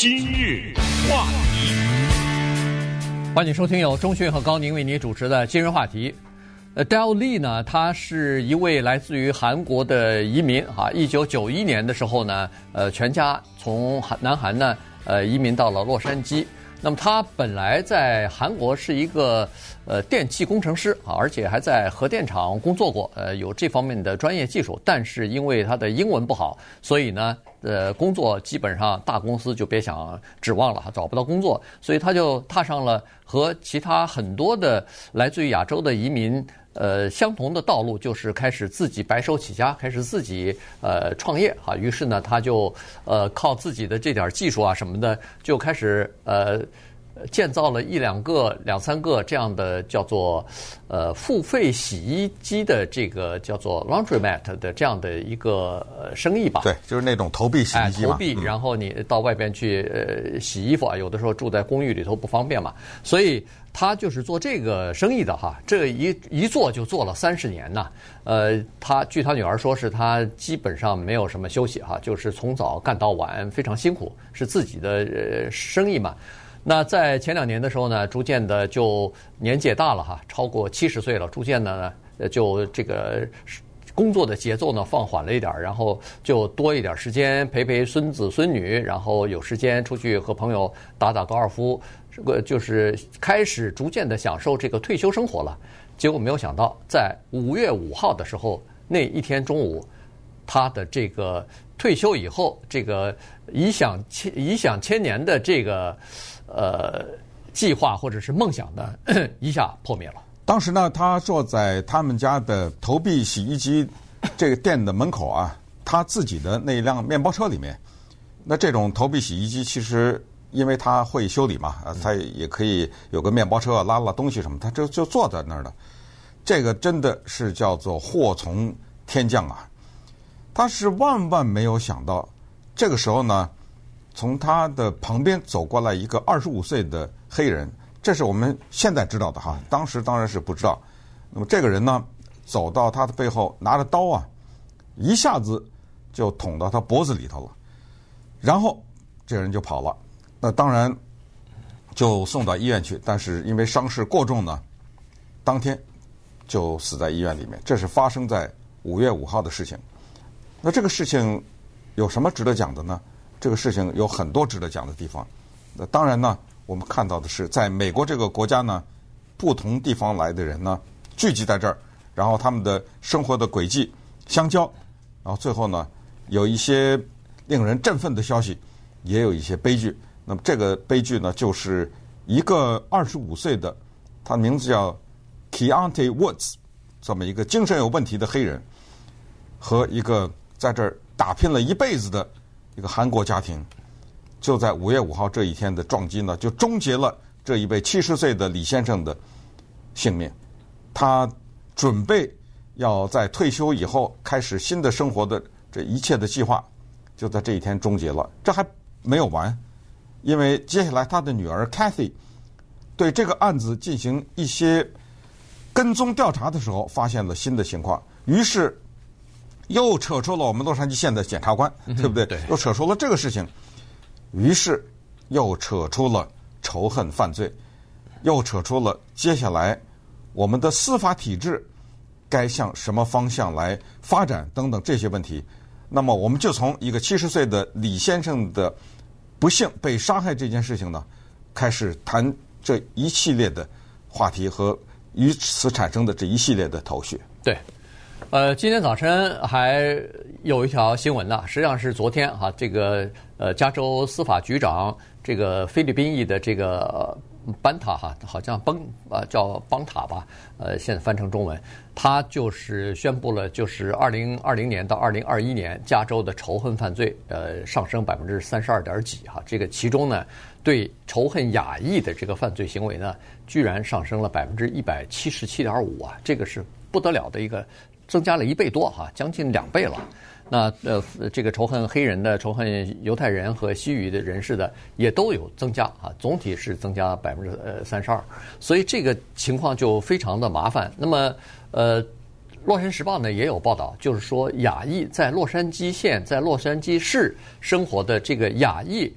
今日话题，欢迎收听由钟讯和高宁为您主持的今日话题。呃，Dell Lee 呢，他是一位来自于韩国的移民啊。一九九一年的时候呢，呃，全家从韩南韩呢，呃，移民到了洛杉矶。那么他本来在韩国是一个呃电气工程师啊，而且还在核电厂工作过，呃，有这方面的专业技术。但是因为他的英文不好，所以呢，呃，工作基本上大公司就别想指望了，找不到工作，所以他就踏上了和其他很多的来自于亚洲的移民。呃，相同的道路就是开始自己白手起家，开始自己呃创业哈。于是呢，他就呃靠自己的这点技术啊什么的，就开始呃建造了一两个、两三个这样的叫做呃付费洗衣机的这个叫做 laundromat 的这样的一个生意吧。对，就是那种投币洗衣机嘛。投币，然后你到外边去呃洗衣服啊，有的时候住在公寓里头不方便嘛，所以。他就是做这个生意的哈，这一一做就做了三十年呐。呃，他据他女儿说，是他基本上没有什么休息哈，就是从早干到晚，非常辛苦，是自己的呃生意嘛。那在前两年的时候呢，逐渐的就年纪也大了哈，超过七十岁了，逐渐的呢，就这个工作的节奏呢放缓了一点，然后就多一点时间陪陪孙子孙女，然后有时间出去和朋友打打高尔夫。这个就是开始逐渐的享受这个退休生活了，结果没有想到，在五月五号的时候那一天中午，他的这个退休以后，这个颐享千颐享千年的这个呃计划或者是梦想呢，一下破灭了。当时呢，他坐在他们家的投币洗衣机这个店的门口啊，他自己的那一辆面包车里面，那这种投币洗衣机其实。因为他会修理嘛，他也可以有个面包车拉拉东西什么，他就就坐在那儿了。这个真的是叫做祸从天降啊！他是万万没有想到，这个时候呢，从他的旁边走过来一个二十五岁的黑人，这是我们现在知道的哈，当时当然是不知道。那么这个人呢，走到他的背后，拿着刀啊，一下子就捅到他脖子里头了，然后这人就跑了。那当然就送到医院去，但是因为伤势过重呢，当天就死在医院里面。这是发生在五月五号的事情。那这个事情有什么值得讲的呢？这个事情有很多值得讲的地方。那当然呢，我们看到的是，在美国这个国家呢，不同地方来的人呢聚集在这儿，然后他们的生活的轨迹相交，然后最后呢，有一些令人振奋的消息，也有一些悲剧。那么这个悲剧呢，就是一个二十五岁的，他名字叫 Keontae Woods，这么一个精神有问题的黑人，和一个在这儿打拼了一辈子的一个韩国家庭，就在五月五号这一天的撞击呢，就终结了这一位七十岁的李先生的性命。他准备要在退休以后开始新的生活的这一切的计划，就在这一天终结了。这还没有完。因为接下来他的女儿 Kathy 对这个案子进行一些跟踪调查的时候，发现了新的情况，于是又扯出了我们洛杉矶县的检察官，对不对？对。又扯出了这个事情，于是又扯出了仇恨犯罪，又扯出了接下来我们的司法体制该向什么方向来发展等等这些问题。那么，我们就从一个七十岁的李先生的。不幸被杀害这件事情呢，开始谈这一系列的话题和与此产生的这一系列的头绪。对，呃，今天早晨还有一条新闻呢，实际上是昨天哈，这个呃，加州司法局长这个菲律宾裔的这个。班塔哈，好像崩啊，叫邦塔吧，呃，现在翻成中文，他就是宣布了，就是二零二零年到二零二一年，加州的仇恨犯罪，呃，上升百分之三十二点几哈，这个其中呢，对仇恨亚裔的这个犯罪行为呢，居然上升了百分之一百七十七点五啊，这个是不得了的一个，增加了一倍多哈，将近两倍了。那呃，这个仇恨黑人的、仇恨犹太人和西语的人士的，也都有增加啊，总体是增加百分之呃三十二，所以这个情况就非常的麻烦。那么呃，《洛杉矶时报》呢也有报道，就是说亚裔在洛杉矶县、在洛杉矶市生活的这个亚裔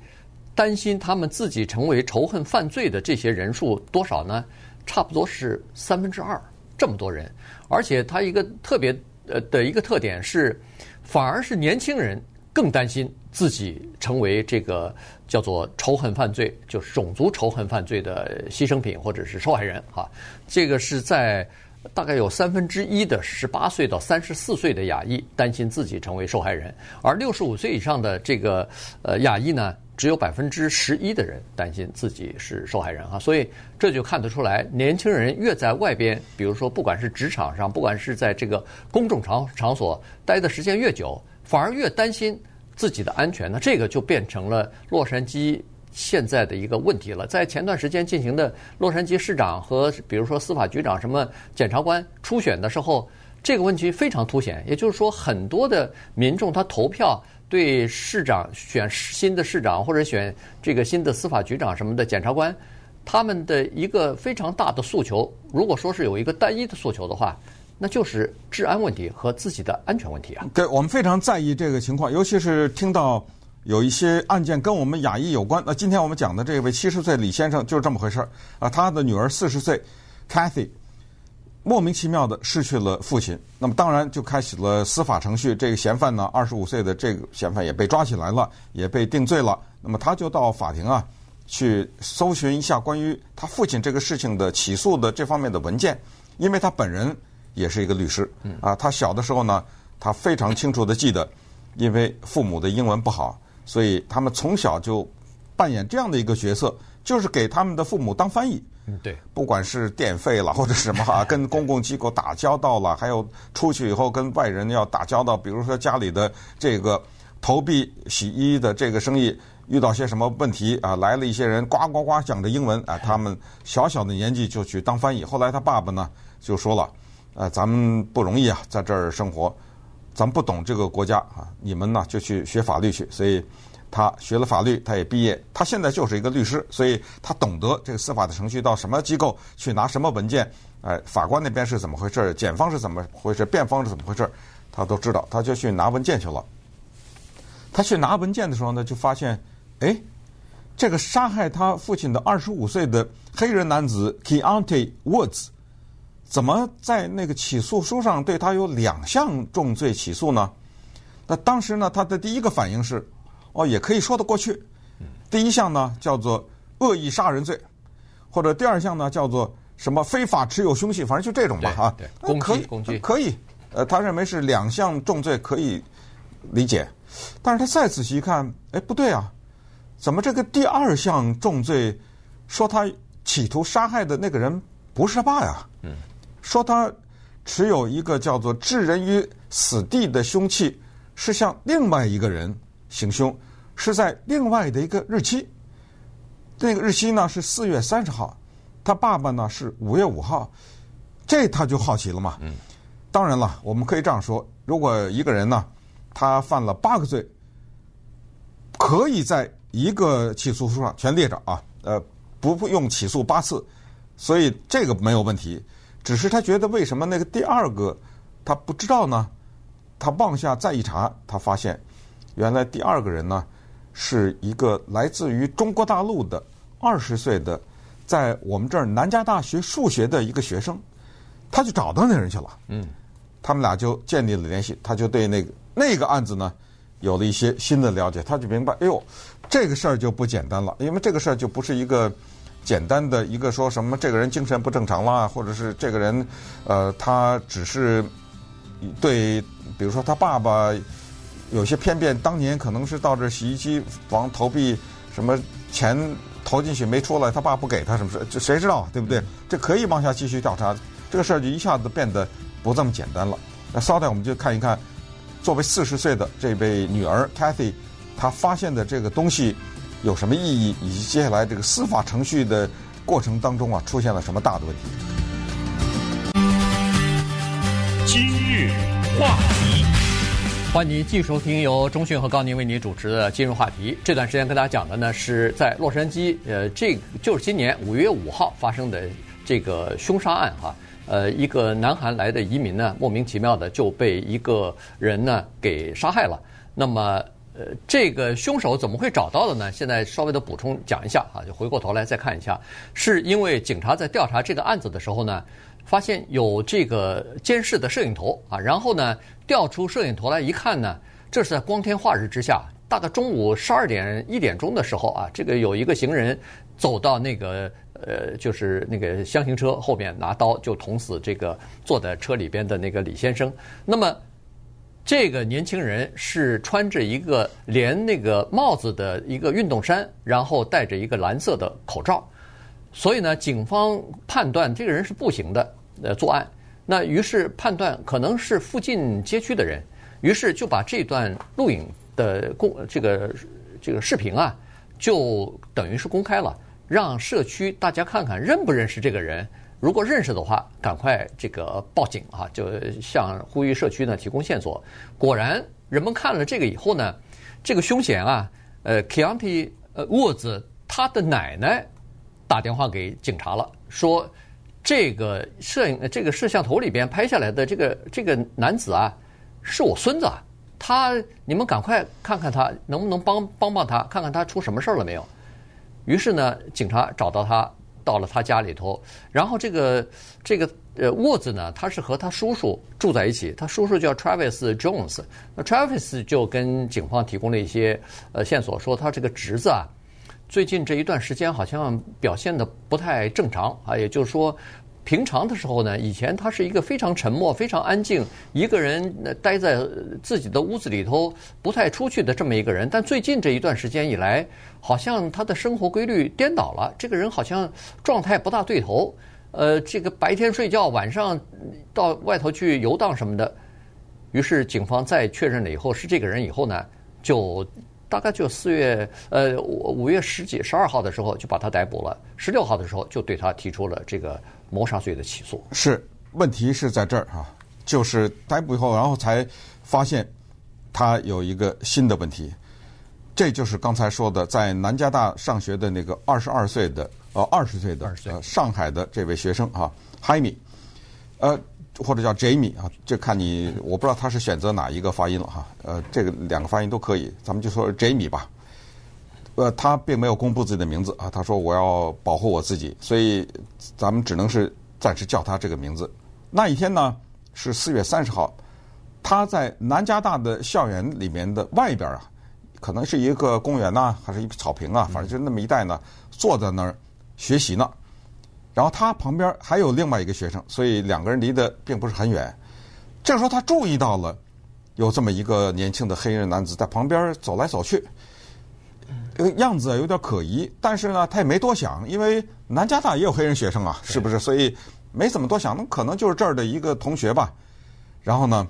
担心他们自己成为仇恨犯罪的这些人数多少呢？差不多是三分之二，这么多人。而且他一个特别呃的一个特点是，反而是年轻人更担心自己成为这个叫做仇恨犯罪，就是种族仇恨犯罪的牺牲品或者是受害人哈。这个是在。大概有三分之一的十八岁到三十四岁的亚裔担心自己成为受害人，而六十五岁以上的这个呃亚裔呢，只有百分之十一的人担心自己是受害人啊。所以这就看得出来，年轻人越在外边，比如说不管是职场上，不管是在这个公众场场所待的时间越久，反而越担心自己的安全。那这个就变成了洛杉矶。现在的一个问题了，在前段时间进行的洛杉矶市长和比如说司法局长、什么检察官初选的时候，这个问题非常凸显。也就是说，很多的民众他投票对市长选新的市长或者选这个新的司法局长什么的检察官，他们的一个非常大的诉求，如果说是有一个单一的诉求的话，那就是治安问题和自己的安全问题啊。对，我们非常在意这个情况，尤其是听到。有一些案件跟我们亚裔有关。那今天我们讲的这位七十岁李先生就是这么回事儿啊。他的女儿四十岁，Cathy 莫名其妙的失去了父亲。那么当然就开启了司法程序。这个嫌犯呢，二十五岁的这个嫌犯也被抓起来了，也被定罪了。那么他就到法庭啊去搜寻一下关于他父亲这个事情的起诉的这方面的文件，因为他本人也是一个律师。啊，他小的时候呢，他非常清楚的记得，因为父母的英文不好。所以他们从小就扮演这样的一个角色，就是给他们的父母当翻译。嗯，对。不管是电费了或者什么哈，跟公共机构打交道了，还有出去以后跟外人要打交道，比如说家里的这个投币洗衣的这个生意遇到些什么问题啊，来了一些人呱呱呱讲着英文啊，他们小小的年纪就去当翻译。后来他爸爸呢就说了，呃，咱们不容易啊，在这儿生活。咱们不懂这个国家啊，你们呢就去学法律去。所以他学了法律，他也毕业。他现在就是一个律师，所以他懂得这个司法的程序到什么机构去拿什么文件，哎，法官那边是怎么回事，检方是怎么回事，辩方是怎么回事，他都知道。他就去拿文件去了。他去拿文件的时候呢，就发现，哎，这个杀害他父亲的二十五岁的黑人男子 Keontae Woods。怎么在那个起诉书上对他有两项重罪起诉呢？那当时呢，他的第一个反应是，哦，也可以说得过去。第一项呢叫做恶意杀人罪，或者第二项呢叫做什么非法持有凶器，反正就这种吧，哈。对，攻击，攻击，可以。呃，他认为是两项重罪可以理解，但是他再仔细一看，哎，不对啊，怎么这个第二项重罪说他企图杀害的那个人不是他爸呀？嗯。说他持有一个叫做置人于死地的凶器，是向另外一个人行凶，是在另外的一个日期。那个日期呢是四月三十号，他爸爸呢是五月五号，这他就好奇了嘛。嗯。当然了，我们可以这样说：如果一个人呢，他犯了八个罪，可以在一个起诉书上全列着啊，呃，不用起诉八次，所以这个没有问题。只是他觉得为什么那个第二个他不知道呢？他往下再一查，他发现原来第二个人呢是一个来自于中国大陆的二十岁的，在我们这儿南加大学数学的一个学生，他就找到那人去了。嗯，他们俩就建立了联系，他就对那个那个案子呢有了一些新的了解，他就明白，哎呦，这个事儿就不简单了，因为这个事儿就不是一个。简单的一个说什么这个人精神不正常啦，或者是这个人，呃，他只是对，比如说他爸爸有些偏见，当年可能是到这洗衣机房投币，什么钱投进去没出来，他爸不给他什么事，这谁知道对不对？这可以往下继续调查，这个事儿就一下子变得不这么简单了。那稍待，我们就看一看，作为四十岁的这位女儿 Kathy，她发现的这个东西。有什么意义？以及接下来这个司法程序的过程当中啊，出现了什么大的问题？今日话题，欢迎您继续收听由中讯和高宁为您主持的今日话题。这段时间跟大家讲的呢，是在洛杉矶，呃，这就是今年五月五号发生的这个凶杀案哈。呃，一个南韩来的移民呢，莫名其妙的就被一个人呢给杀害了。那么。呃，这个凶手怎么会找到的呢？现在稍微的补充讲一下啊，就回过头来再看一下，是因为警察在调查这个案子的时候呢，发现有这个监视的摄影头啊，然后呢调出摄影头来一看呢，这是在光天化日之下，大概中午十二点一点钟的时候啊，这个有一个行人走到那个呃，就是那个厢型车后面拿刀就捅死这个坐在车里边的那个李先生，那么。这个年轻人是穿着一个连那个帽子的一个运动衫，然后戴着一个蓝色的口罩，所以呢，警方判断这个人是步行的呃作案，那于是判断可能是附近街区的人，于是就把这段录影的公这个这个视频啊，就等于是公开了，让社区大家看看认不认识这个人。如果认识的话，赶快这个报警啊！就向呼吁社区呢提供线索。果然，人们看了这个以后呢，这个凶嫌啊，呃，Keontae 呃沃兹他的奶奶打电话给警察了，说这个摄影这个摄像头里边拍下来的这个这个男子啊，是我孙子啊，他你们赶快看看他能不能帮帮帮他，看看他出什么事儿了没有。于是呢，警察找到他。到了他家里头，然后这个这个呃沃兹呢，他是和他叔叔住在一起，他叔叔叫 Travis Jones。那 Travis 就跟警方提供了一些呃线索，说他这个侄子啊，最近这一段时间好像表现得不太正常啊，也就是说。平常的时候呢，以前他是一个非常沉默、非常安静，一个人待在自己的屋子里头，不太出去的这么一个人。但最近这一段时间以来，好像他的生活规律颠倒了。这个人好像状态不大对头。呃，这个白天睡觉，晚上到外头去游荡什么的。于是警方再确认了以后是这个人以后呢，就。大概就四月，呃，五月十几、十二号的时候就把他逮捕了。十六号的时候就对他提出了这个谋杀罪的起诉。是，问题是在这儿啊，就是逮捕以后，然后才发现他有一个新的问题。这就是刚才说的，在南加大上学的那个二十二岁的，呃，二十岁的，岁，呃，上海的这位学生啊，Jaime，呃。或者叫 Jamie 啊，这看你，我不知道他是选择哪一个发音了哈。呃，这个两个发音都可以，咱们就说 Jamie 吧。呃，他并没有公布自己的名字啊，他说我要保护我自己，所以咱们只能是暂时叫他这个名字。那一天呢是四月三十号，他在南加大的校园里面的外边啊，可能是一个公园呐，还是一草坪啊，反正就那么一带呢，坐在那儿学习呢。然后他旁边还有另外一个学生，所以两个人离得并不是很远。这时候他注意到了有这么一个年轻的黑人男子在旁边走来走去，这个样子有点可疑。但是呢，他也没多想，因为南加大也有黑人学生啊，是不是？所以没怎么多想，那可能就是这儿的一个同学吧。然后呢，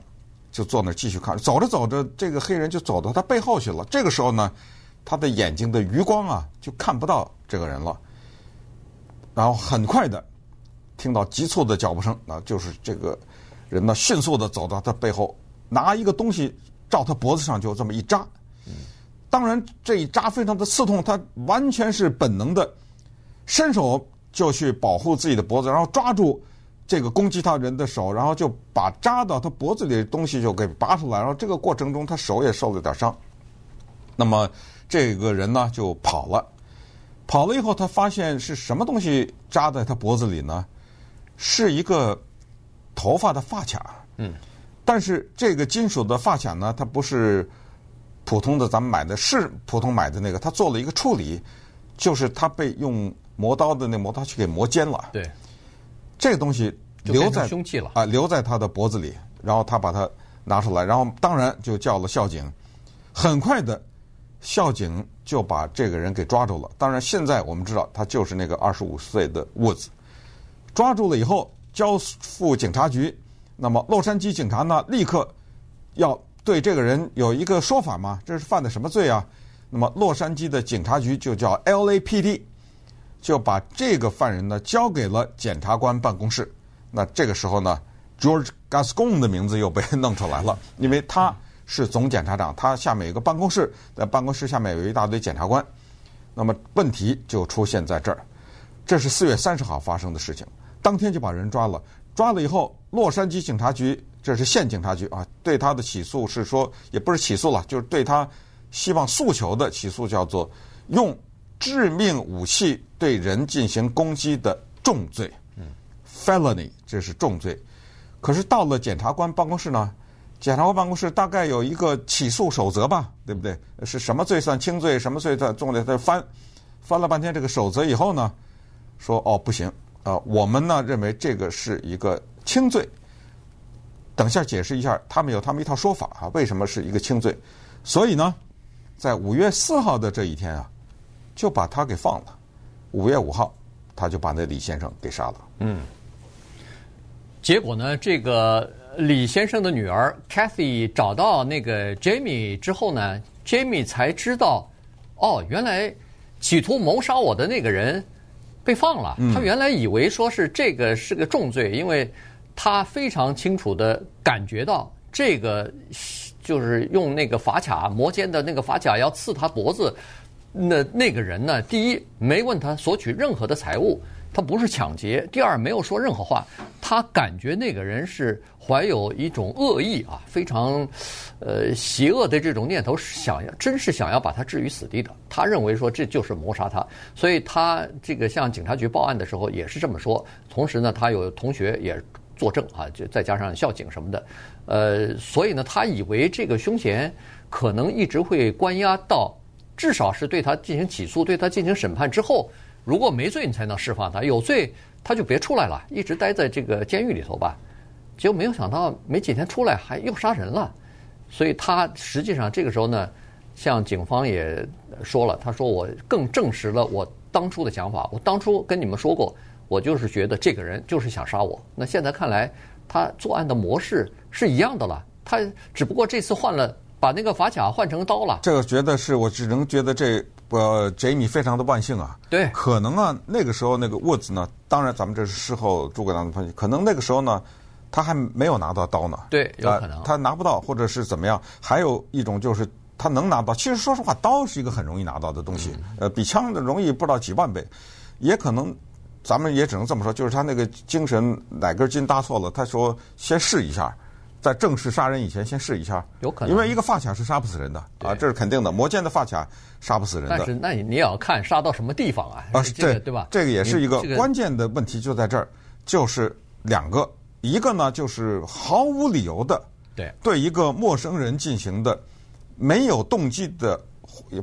就坐那儿继续看。走着走着，这个黑人就走到他背后去了。这个时候呢，他的眼睛的余光啊，就看不到这个人了。然后很快的听到急促的脚步声，那就是这个人呢迅速的走到他背后，拿一个东西照他脖子上就这么一扎。当然这一扎非常的刺痛，他完全是本能的伸手就去保护自己的脖子，然后抓住这个攻击他人的手，然后就把扎到他脖子里的东西就给拔出来。然后这个过程中他手也受了点伤。那么这个人呢就跑了。跑了以后，他发现是什么东西扎在他脖子里呢？是一个头发的发卡。嗯，但是这个金属的发卡呢，它不是普通的咱们买的，是普通买的那个。他做了一个处理，就是他被用磨刀的那磨刀去给磨尖了。对，这个东西留在凶器了啊，留在他的脖子里，然后他把它拿出来，然后当然就叫了校警。很快的。校警就把这个人给抓住了。当然，现在我们知道他就是那个二十五岁的沃兹。抓住了以后，交付警察局。那么，洛杉矶警察呢，立刻要对这个人有一个说法嘛？这是犯的什么罪啊？那么，洛杉矶的警察局就叫 LAPD，就把这个犯人呢交给了检察官办公室。那这个时候呢，George Gascon 的名字又被弄出来了，因为他。是总检察长，他下面有个办公室，在办公室下面有一大堆检察官。那么问题就出现在这儿，这是四月三十号发生的事情，当天就把人抓了。抓了以后，洛杉矶警察局，这是县警察局啊，对他的起诉是说，也不是起诉了，就是对他希望诉求的起诉叫做用致命武器对人进行攻击的重罪，嗯，felony，这是重罪。可是到了检察官办公室呢，检察官办公室大概有一个起诉守则吧，对不对？是什么罪算轻罪，什么罪算重罪？他翻翻了半天这个守则以后呢，说哦不行，啊、呃，我们呢认为这个是一个轻罪。等下解释一下，他们有他们一套说法啊，为什么是一个轻罪？所以呢，在五月四号的这一天啊，就把他给放了。五月五号，他就把那李先生给杀了。嗯。结果呢，这个李先生的女儿 Kathy 找到那个 Jamie 之后呢，Jamie 才知道，哦，原来企图谋杀我的那个人被放了。他原来以为说是这个是个重罪，因为。他非常清楚的感觉到，这个就是用那个发卡磨尖的那个发卡要刺他脖子，那那个人呢，第一没问他索取任何的财物，他不是抢劫；第二没有说任何话，他感觉那个人是怀有一种恶意啊，非常呃邪恶的这种念头，想要真是想要把他置于死地的。他认为说这就是谋杀他，所以他这个向警察局报案的时候也是这么说。同时呢，他有同学也。作证啊，就再加上校警什么的，呃，所以呢，他以为这个凶嫌可能一直会关押到，至少是对他进行起诉、对他进行审判之后，如果没罪，你才能释放他；有罪，他就别出来了，一直待在这个监狱里头吧。结果没有想到，没几天出来，还又杀人了。所以他实际上这个时候呢，向警方也说了，他说：“我更证实了我当初的想法，我当初跟你们说过。”我就是觉得这个人就是想杀我。那现在看来，他作案的模式是一样的了。他只不过这次换了，把那个发卡换成刀了。这个觉得是我只能觉得这呃，Jamie 非常的万幸啊。对，可能啊，那个时候那个 Woods 呢，当然咱们这是事后诸葛亮的分析，可能那个时候呢，他还没有拿到刀呢。对，有可能、呃、他拿不到，或者是怎么样？还有一种就是他能拿到。其实说实话，刀是一个很容易拿到的东西，嗯、呃，比枪的容易不知道几万倍，也可能。咱们也只能这么说，就是他那个精神哪根筋搭错了。他说先试一下，在正式杀人以前先试一下。有可能，因为一个发卡是杀不死人的啊，这是肯定的。魔剑的发卡杀不死人的。但是那你你也要看杀到什么地方啊？啊，这个、对吧？这个也是一个关键的问题，就在这儿，就是两个，一个呢就是毫无理由的对对一个陌生人进行的没有动机的，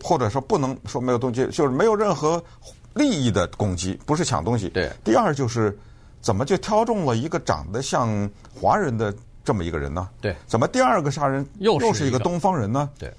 或者说不能说没有动机，就是没有任何。利益的攻击不是抢东西。对。第二就是，怎么就挑中了一个长得像华人的这么一个人呢？对。怎么第二个杀人又是一个东方人呢？对。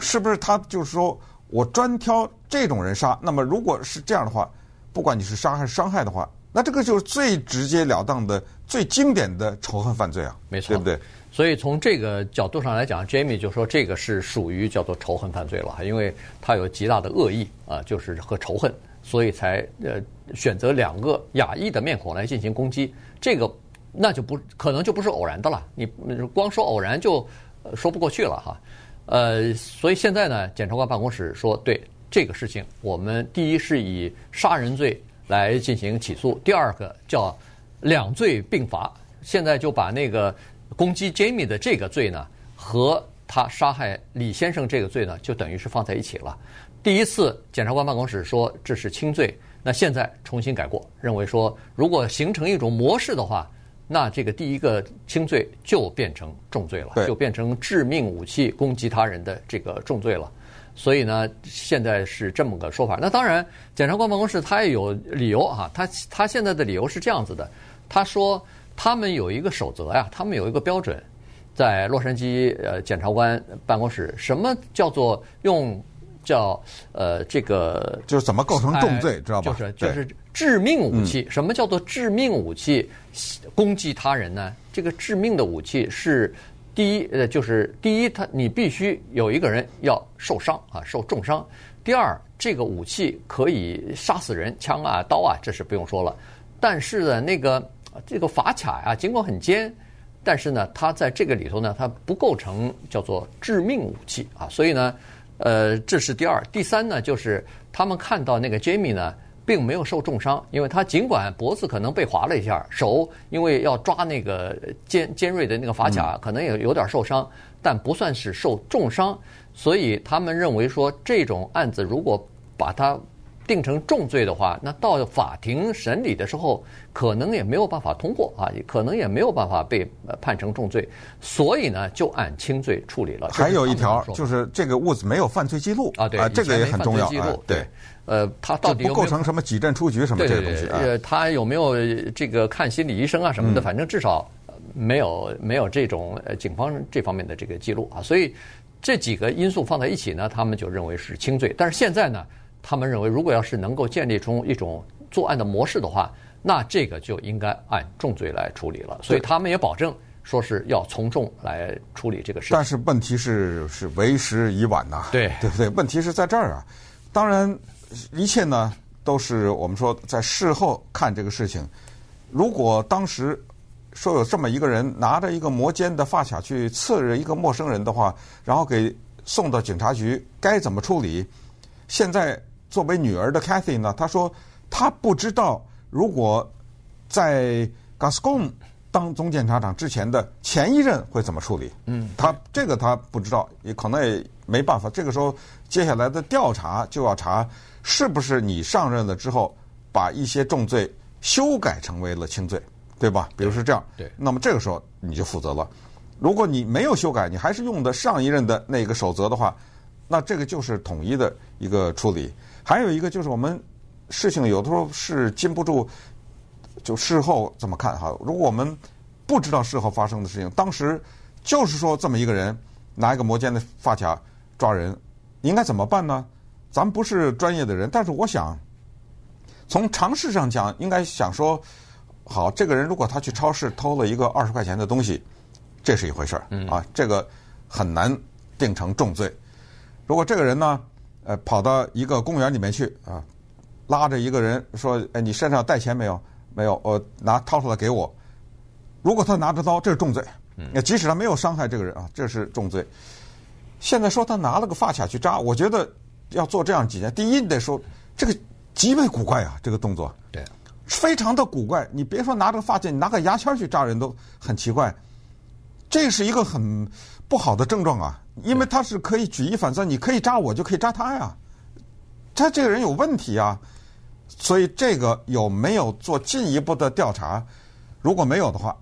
是不是他就是说我专挑这种人杀？那么如果是这样的话，不管你是杀还是伤害的话，那这个就是最直截了当的、最经典的仇恨犯罪啊！没错，对不对？所以从这个角度上来讲，Jamie 就说这个是属于叫做仇恨犯罪了，因为他有极大的恶意啊，就是和仇恨。所以才呃选择两个亚裔的面孔来进行攻击，这个那就不可能就不是偶然的了。你光说偶然就说不过去了哈。呃，所以现在呢，检察官办公室说，对这个事情，我们第一是以杀人罪来进行起诉，第二个叫两罪并罚。现在就把那个攻击 Jamie 的这个罪呢，和他杀害李先生这个罪呢，就等于是放在一起了。第一次，检察官办公室说这是轻罪，那现在重新改过，认为说如果形成一种模式的话，那这个第一个轻罪就变成重罪了，就变成致命武器攻击他人的这个重罪了。所以呢，现在是这么个说法。那当然，检察官办公室他也有理由啊，他他现在的理由是这样子的，他说他们有一个守则呀，他们有一个标准，在洛杉矶呃检察官办公室，什么叫做用。叫呃，这个就是怎么构成重罪，哎、知道吧？就是就是致命武器。什么叫做致命武器攻击他人呢？这个致命的武器是第一，呃，就是第一，他你必须有一个人要受伤啊，受重伤。第二，这个武器可以杀死人，枪啊、刀啊，这是不用说了。但是呢，那个这个法卡啊，尽管很尖，但是呢，它在这个里头呢，它不构成叫做致命武器啊，所以呢。呃，这是第二，第三呢，就是他们看到那个 Jamie 呢，并没有受重伤，因为他尽管脖子可能被划了一下，手因为要抓那个尖尖锐的那个发卡，可能也有点受伤，但不算是受重伤。所以他们认为说这种案子如果把它定成重罪的话，那到法庭审理的时候，可能也没有办法通过啊，可能也没有办法被判成重罪，所以呢，就按轻罪处理了。还有一条就是这个物子没有犯罪记录啊，对啊，这个也很重要啊。对，呃，他到底不构成什么几镇出局什么这个东西呃，他有没有这个看心理医生啊什么的？反正至少没有没有这种呃警方这方面的这个记录啊，所以这几个因素放在一起呢，他们就认为是轻罪。但是现在呢？他们认为，如果要是能够建立出一种作案的模式的话，那这个就应该按重罪来处理了。所以他们也保证说是要从重来处理这个事情。但是问题是，是为时已晚呐，对对不对？问题是在这儿啊。当然，一切呢都是我们说在事后看这个事情。如果当时说有这么一个人拿着一个磨尖的发卡去刺着一个陌生人的话，然后给送到警察局，该怎么处理？现在。作为女儿的 Cathy 呢，她说她不知道，如果在 Gascon 当总检察长之前的前一任会怎么处理。嗯，她这个她不知道，也可能也没办法。这个时候接下来的调查就要查是不是你上任了之后把一些重罪修改成为了轻罪，对吧？比如是这样。对。那么这个时候你就负责了。如果你没有修改，你还是用的上一任的那个守则的话，那这个就是统一的一个处理。还有一个就是我们事情有的时候是禁不住，就事后怎么看哈？如果我们不知道事后发生的事情，当时就是说这么一个人拿一个摩肩的发卡抓人，应该怎么办呢？咱不是专业的人，但是我想从常识上讲，应该想说，好，这个人如果他去超市偷了一个二十块钱的东西，这是一回事儿啊，这个很难定成重罪。如果这个人呢？呃，跑到一个公园里面去啊，拉着一个人说：“哎，你身上带钱没有？没有，我拿掏出来给我。”如果他拿着刀，这是重罪。那即使他没有伤害这个人啊，这是重罪。现在说他拿了个发卡去扎，我觉得要做这样几件。第一，你得说这个极为古怪啊，这个动作，对，非常的古怪。你别说拿着个发卡，你拿个牙签去扎人都很奇怪。这是一个很不好的症状啊。因为他是可以举一反三，你可以扎我，就可以扎他呀。他这个人有问题啊，所以这个有没有做进一步的调查？如果没有的话，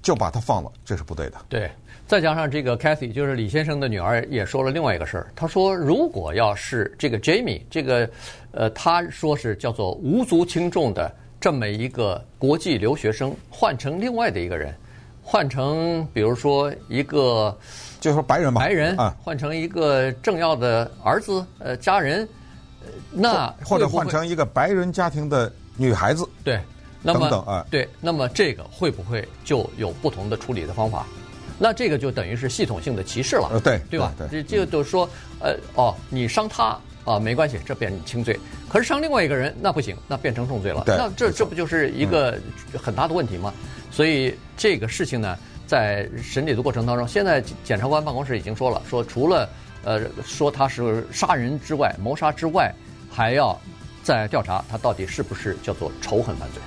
就把他放了，这是不对的。对，再加上这个 Kathy，就是李先生的女儿，也说了另外一个事儿。她说，如果要是这个 Jamie，这个呃，他说是叫做无足轻重的这么一个国际留学生，换成另外的一个人，换成比如说一个。就说白人吧，白人啊，换成一个政要的儿子，呃，家人，那或者换成一个白人家庭的女孩子，对，那么等等啊，对，那么这个会不会就有不同的处理的方法？那这个就等于是系统性的歧视了，呃，对，对吧？对，就是说，呃，哦，你伤他啊，没关系，这变轻罪，可是伤另外一个人那不行，那变成重罪了，那这这不就是一个很大的问题吗？所以这个事情呢，在审理的过程当中，现在检察官办公室已经说了，说除了呃说他是杀人之外，谋杀之外，还要再调查他到底是不是叫做仇恨犯罪。